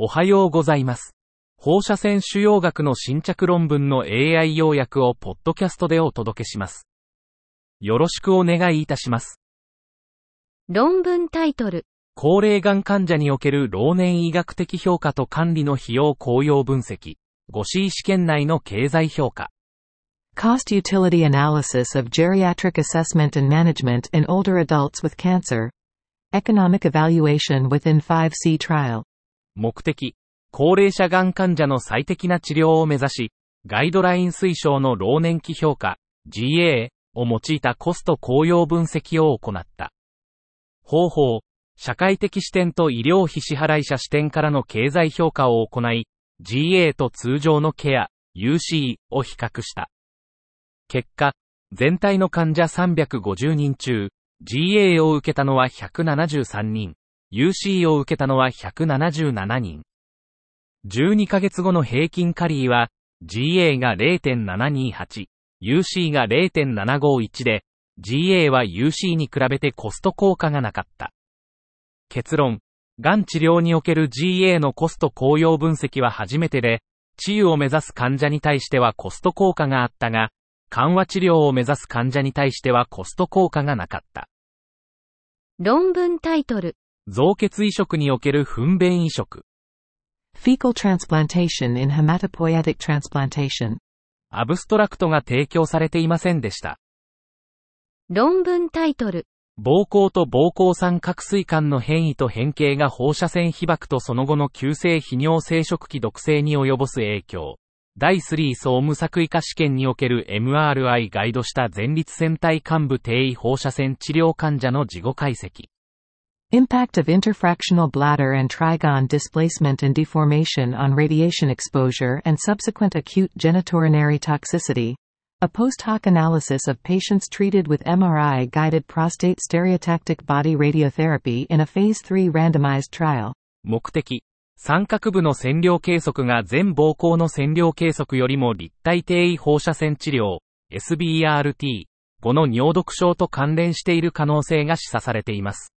おはようございます。放射線腫瘍学の新着論文の AI 要約をポッドキャストでお届けします。よろしくお願いいたします。論文タイトル、高齢がん患者における老年医学的評価と管理の費用効用分析。5C 試験内の経済評価。Cost utility analysis of geriatric assessment and management in older adults with cancer. Economic evaluation within 5C trial. 目的。高齢者がん患者の最適な治療を目指し、ガイドライン推奨の老年期評価、GA を用いたコスト効用分析を行った。方法。社会的視点と医療費支払い者視点からの経済評価を行い、GA と通常のケア、UC を比較した。結果、全体の患者350人中、GA を受けたのは173人、UC を受けたのは177人。12ヶ月後の平均カリーは、GA が0.728、UC が0.751で、GA は UC に比べてコスト効果がなかった。結論。がん治療における GA のコスト効用分析は初めてで、治癒を目指す患者に対してはコスト効果があったが、緩和治療を目指す患者に対してはコスト効果がなかった。論文タイトル、造血移植における糞便移植。Fecal transplantation in hematopoietic transplantation. アブストラクトが提供されていませんでした。論文タイトル、膀胱と膀胱酸角水管の変異と変形が放射線被曝とその後の急性泌尿生殖器毒性に及ぼす影響。第3層無作為化試験における MRI ガイドした前立腺体幹部低位放射線治療患者の事後解析。Impact of interfractional bladder and trigon displacement and deformation on radiation exposure and subsequent acute genitourinary toxicity. A post hoc analysis of patients treated with MRI guided prostate stereotactic body radiotherapy in a phase 3 randomized trial. 目的。三角部の線量計測が全膀胱の線量計測よりも立体低位放射線治療、SBRT、5の尿毒症と関連している可能性が示唆されています。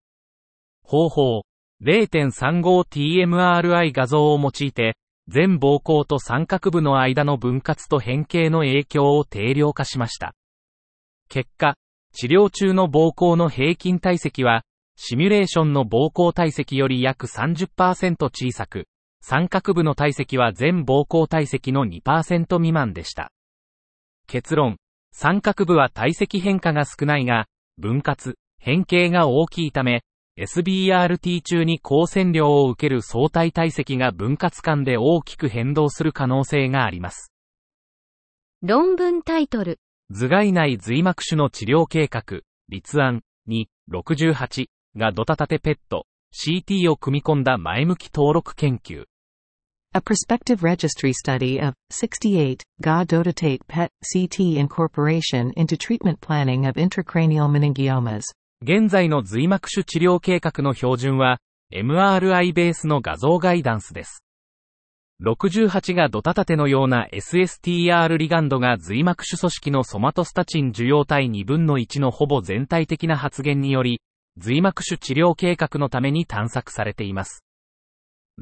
方法。0.35TMRI 画像を用いて、全膀胱と三角部の間の分割と変形の影響を定量化しました。結果、治療中の膀胱の平均体積は、シミュレーションの膀胱体積より約30%小さく、三角部の体積は全膀胱体積の2%未満でした。結論。三角部は体積変化が少ないが、分割、変形が大きいため、SBRT 中に高線量を受ける相対体積が分割間で大きく変動する可能性があります。論文タイトル、頭蓋内髄膜腫の治療計画、立案、2、68がドタタテペット、CT を組み込んだ前向き登録研究。A prospective registry study of 68 GA dotatate PET CT incorporation into treatment planning of intracranial meningiomas. 現在の髄膜腫治療計画の標準は、MRI ベースの画像ガイダンスです。68がドタタテのような SSTR リガンドが髄膜腫組織のソマトスタチン受容体2分の1のほぼ全体的な発現により、髄膜腫治療計画のために探索されています。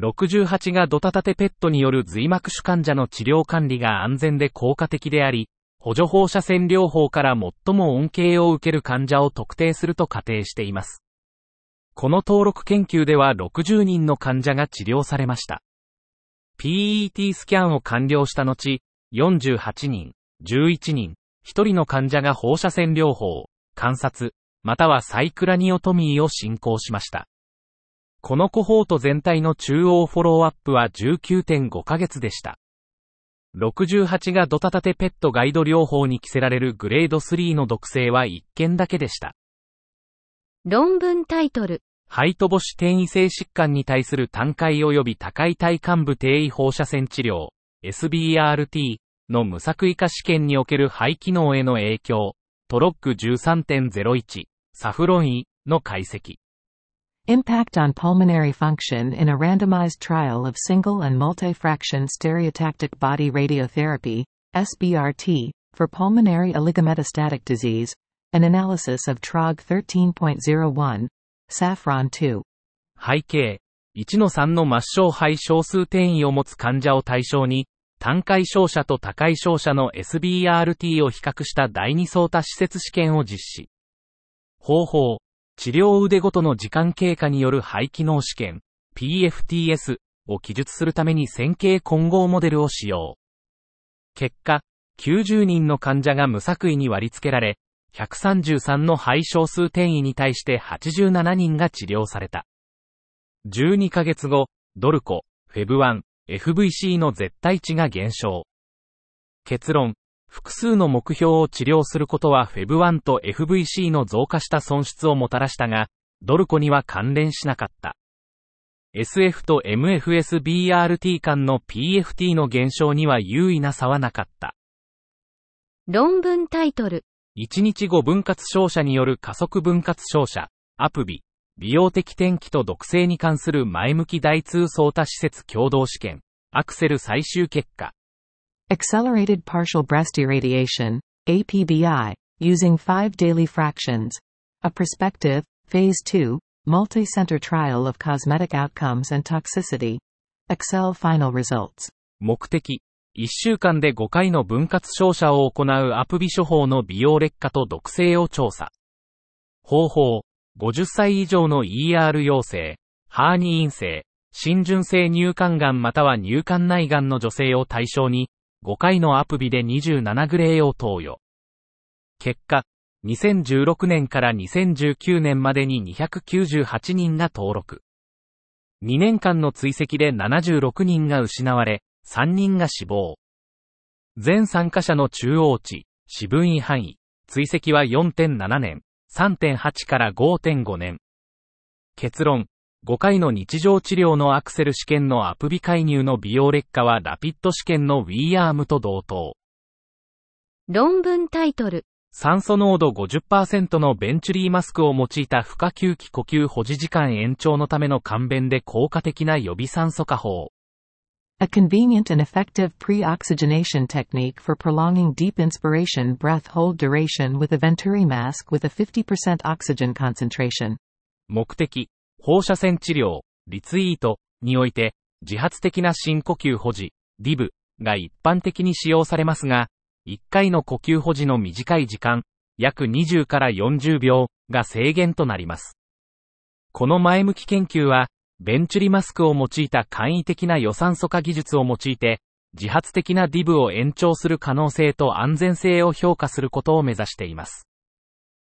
68がドタタテペットによる髄膜腫患者の治療管理が安全で効果的であり、補助放射線療法から最も恩恵を受ける患者を特定すると仮定しています。この登録研究では60人の患者が治療されました。PET スキャンを完了した後、48人、11人、1人の患者が放射線療法、観察、またはサイクラニオトミーを進行しました。このコホート全体の中央フォローアップは19.5ヶ月でした。68がドタタテペットガイド療法に着せられるグレード3の毒性は1件だけでした。論文タイトル、ハイトボシ転移性疾患に対する単回及び高い体幹部低位放射線治療、SBRT の無作為化試験における肺機能への影響、トロック13.01、サフロンイの解析。Impact on pulmonary function in a randomized trial of single and multifraction stereotactic body radiotherapy, SBRT, for pulmonary oligometastatic disease, an analysis of TROG 13.01, Saffron 2. 背景、 1の3の末梢肺小数転移を持つ患者を対象に、単回照射と多回照射の SBRT を比較した第二相多施設試験を実施。方法、 治療腕ごとの時間経過による肺機能試験、PFTS を記述するために線形混合モデルを使用。結果、90人の患者が無作為に割り付けられ、133の肺小数転移に対して87人が治療された。12ヶ月後、ドルコ、フェブ1、FVC の絶対値が減少。結論、複数の目標を治療することはフェブ1と FVC の増加した損失をもたらしたが、ドルコには関連しなかった。SF と MFSBRT 間の PFT の減少には優位な差はなかった。論文タイトル。1日後分割照射による加速分割照射、アプビ、美容的天気と毒性に関する前向き大通相多施設共同試験、アクセル最終結果。Accelerated partial breast irradiation, APBI, using five daily fractions. A prospective, phase 2, multi-center trial of cosmetic outcomes and toxicity. Excel final results. 目的、1週間で5回の分割照射を行うアプビ処方の美容劣化と毒性を調査。方法、50歳以上の ER 陽性、ハーニー陰性、浸潤性乳管癌または乳管内癌の女性を対象に、5回のアプビで27グレーを投与。結果、2016年から2019年までに298人が登録。2年間の追跡で76人が失われ、3人が死亡。全参加者の中央値、四分位範囲、追跡は4.7年、3.8から5.5年。結論、5回の日常治療のアクセル試験のアプビ介入の美容劣化はラピッド試験の w アームと同等。論文タイトル。酸素濃度50%のベンチュリーマスクを用いた負荷吸気呼吸保持時間延長のための簡便で効果的な予備酸素化法。A convenient and effective pre-oxygenation technique for prolonging deep inspiration breath hold duration with a Venturi mask with a 50% oxygen concentration. 目的、放射線治療、リツイートにおいて、自発的な深呼吸保持、DIV が一般的に使用されますが、1回の呼吸保持の短い時間、約20から40秒が制限となります。この前向き研究は、ベンチュリマスクを用いた簡易的な予酸素化技術を用いて、自発的な DIV を延長する可能性と安全性を評価することを目指しています。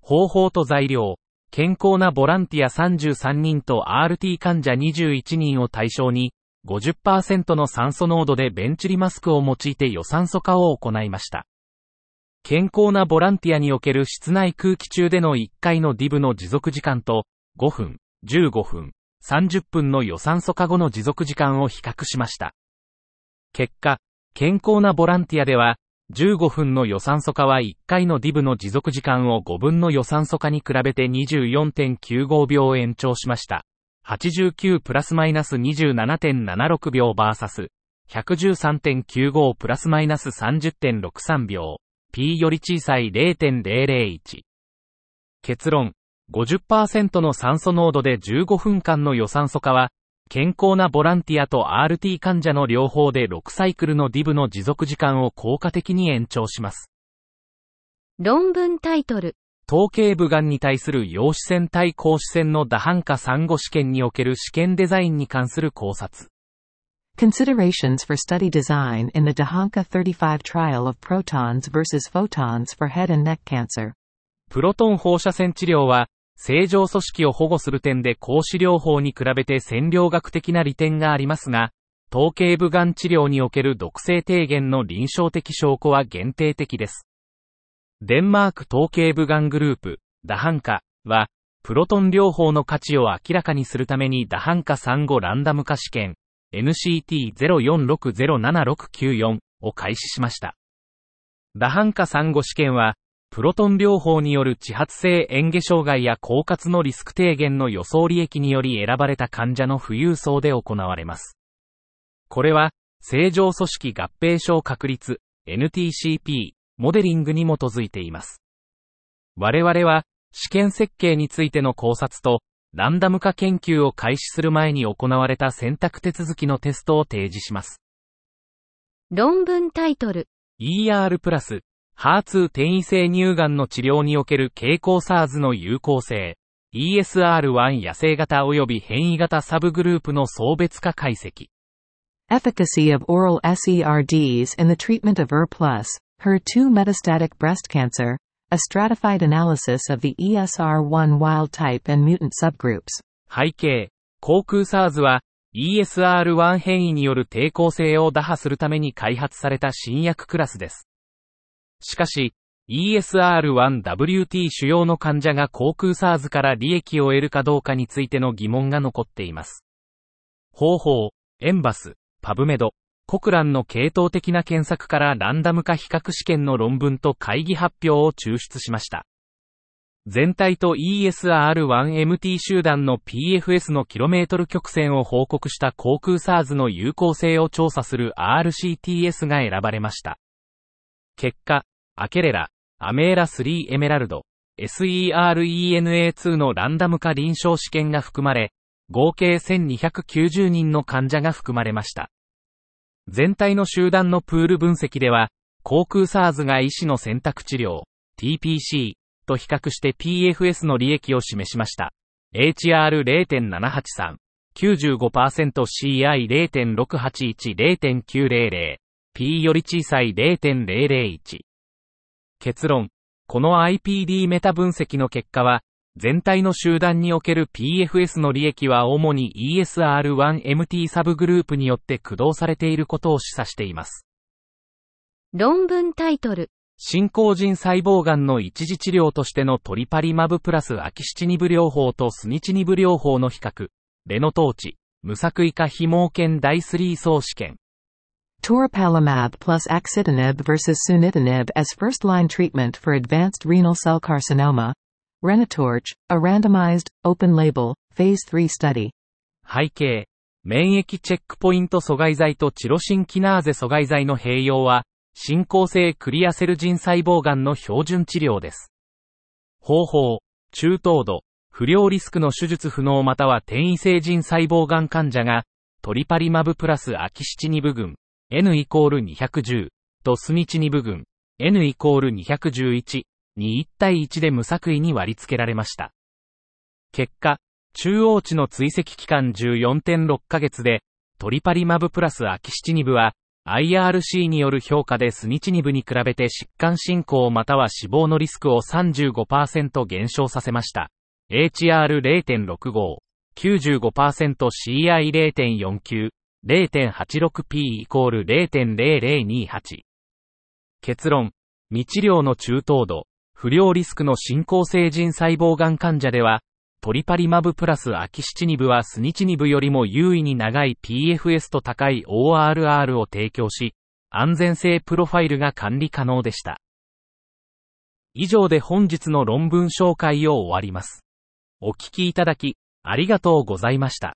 方法と材料、健康なボランティア33人と RT 患者21人を対象に、50%の酸素濃度でベンチリマスクを用いて予酸素化を行いました。健康なボランティアにおける室内空気中での1回の DIV の持続時間と、5分、15分、30分の予算素化後の持続時間を比較しました。結果、健康なボランティアでは、15分の予算素化は1回の DIV の持続時間を5分の予算素化に比べて24.95秒延長しました。89プラスマイナス27.76秒バーサス、113.95プラスマイナス30.63秒、P より小さい0.001。結論、50%の酸素濃度で15分間の予酸素化は、健康なボランティアと RT 患者の両方で6サイクルの DIV の持続時間を効果的に延長します。論文タイトル。頭頸部がんに対する陽子線対光子線の打反化産後試験における試験デザインに関する考察。Considerations for study design in the DAHANKA 35 trial of protons versus photons for head and neck cancer. プロトン放射線治療は、正常組織を保護する点で光子療法に比べて占領学的な利点がありますが、頭頸部がん治療における毒性低減の臨床的証拠は限定的です。デンマーク頭頸部がんグループ、ダハンカは、プロトン療法の価値を明らかにするためにダハンカ産後ランダム化試験、NCT04607694 を開始しました。ダハンカ産後試験は、プロトン療法による地発性嚥下障害や狡猾のリスク低減の予想利益により選ばれた患者の富裕層で行われます。これは、正常組織合併症確率、NTCP、モデリングに基づいています。我々は、試験設計についての考察と、ランダム化研究を開始する前に行われた選択手続きのテストを提示します。論文タイトル、ER プラス、HER2 転移性乳がんの治療における経口 SARS の有効性、ESR1 野生型及び変異型サブグループの層別化解析。Efficacy of oral SERDs in the treatment of ER+, HER2 metastatic breast cancer, a stratified analysis of the ESR1 wild type and mutant subgroups. 背景、航空 SARS は ESR1 変異による抵抗性を打破するために開発された新薬クラスです。しかし、ESR1WT 主要の患者が航空 SARS から利益を得るかどうかについての疑問が残っています。方法、エンバス、パブメド、コクランの系統的な検索からランダム化比較試験の論文と会議発表を抽出しました。全体と ESR1MT 集団の PFS のキロメートル曲線を報告した航空 SARS の有効性を調査する RCTS が選ばれました。結果、アケレラ、アメーラ3エメラルド、SERENA2 のランダム化臨床試験が含まれ、合計1290人の患者が含まれました。全体の集団のプール分析では、航空 SARS が医師の選択治療、TPC と比較して PFS の利益を示しました。HR0.783、95% CI0.681、0.900、P より小さい0.001。結論。この IPD メタ分析の結果は、全体の集団における PFS の利益は主に ESR1MT サブグループによって駆動されていることを示唆しています。論文タイトル、進行人細胞癌の一時治療としてのトリパリマブプラスアキシチニブ療法とスニチニブ療法の比較、レノトーチ、無作為化非毛犬第3層試験。Toripalimab plus axitinib versus sunitinib as first-line treatment for advanced renal cell carcinoma. Renatorch, a randomized, open-label, phase 3 study. 背景、免疫チェックポイント阻害剤とチロシンキナーゼ阻害剤の併用は、進行性クリアセル人細胞癌の標準治療です。方法、中等度、不良リスクの手術不能または転移性人細胞癌患者が、トリパリマブプラスアキシチニブ群、N イコール210とスニチニブ群、N イコール211に1対1で無作為に割り付けられました。結果、中央値の追跡期間14.6ヶ月で、トリパリマブプラスアキシチニブは、IRC による評価でスニチニブに比べて疾患進行または死亡のリスクを35%減少させました。HR0.65、95% CI0.49、0.86P イコール0.0028。結論、未治療の中等度、不良リスクの進行性人細胞癌患者では、トリパリマブプラスアキシチニブはスニチニブよりも優位に長い PFS と高い ORR を提供し、安全性プロファイルが管理可能でした。以上で本日の論文紹介を終わります。お聞きいただき、ありがとうございました。